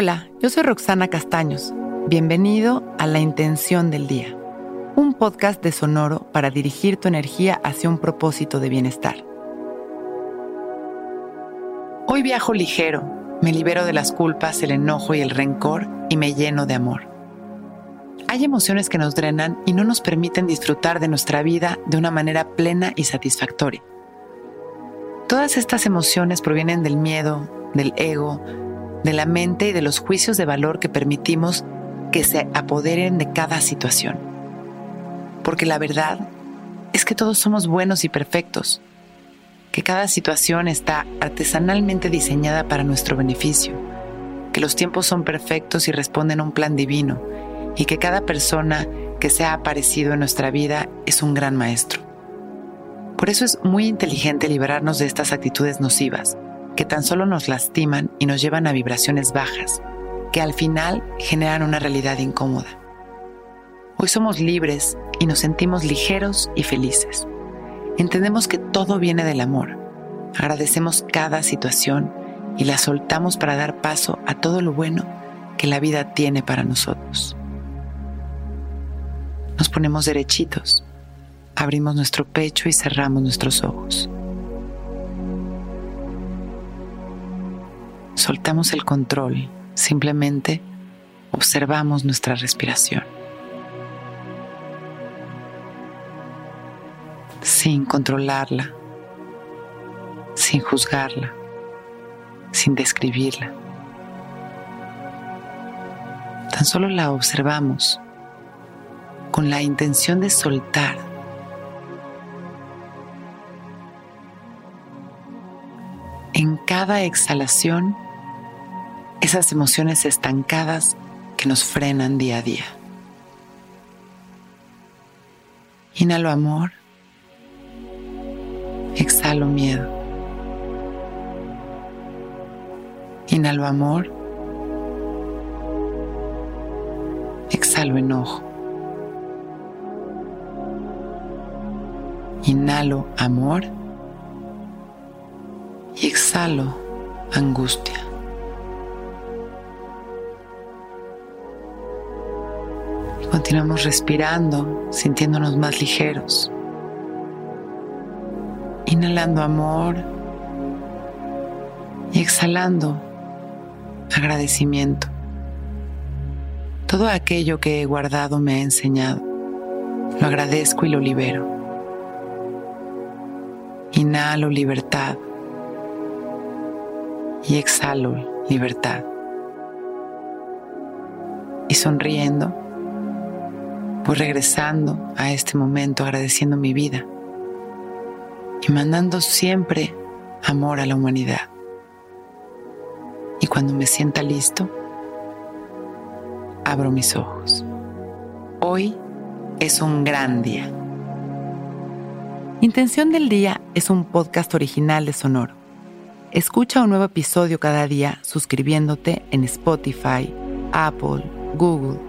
Hola, yo soy Roxana Castaños. Bienvenido a La Intención del Día, un podcast de Sonoro para dirigir tu energía hacia un propósito de bienestar. Hoy viajo ligero, me libero de las culpas, el enojo y el rencor y me lleno de amor. Hay emociones que nos drenan y no nos permiten disfrutar de nuestra vida de una manera plena y satisfactoria. Todas estas emociones provienen del miedo, del ego, de la mente y de los juicios de valor que permitimos que se apoderen de cada situación. Porque la verdad es que todos somos buenos y perfectos, que cada situación está artesanalmente diseñada para nuestro beneficio, que los tiempos son perfectos y responden a un plan divino, y que cada persona que se ha aparecido en nuestra vida es un gran maestro. Por eso es muy inteligente liberarnos de estas actitudes nocivas que tan solo nos lastiman y nos llevan a vibraciones bajas, que al final generan una realidad incómoda. Hoy somos libres y nos sentimos ligeros y felices. Entendemos que todo viene del amor. Agradecemos cada situación y la soltamos para dar paso a todo lo bueno que la vida tiene para nosotros. Nos ponemos derechitos, abrimos nuestro pecho y cerramos nuestros ojos. Soltamos el control, simplemente observamos nuestra respiración. Sin controlarla, sin juzgarla, sin describirla. Tan solo la observamos con la intención de soltar. En cada exhalación, esas emociones estancadas que nos frenan día a día. Inhalo amor, exhalo miedo. Inhalo amor, exhalo enojo. Inhalo amor y exhalo angustia. Continuamos respirando, sintiéndonos más ligeros. Inhalando amor y exhalando agradecimiento. Todo aquello que he guardado me ha enseñado. Lo agradezco y lo libero. Inhalo libertad y exhalo libertad. Y sonriendo, Voy regresando a este momento agradeciendo mi vida y mandando siempre amor a la humanidad. Y cuando me sienta listo, abro mis ojos. Hoy es un gran día. Intención del Día es un podcast original de Sonoro. Escucha un nuevo episodio cada día suscribiéndote en Spotify, Apple, Google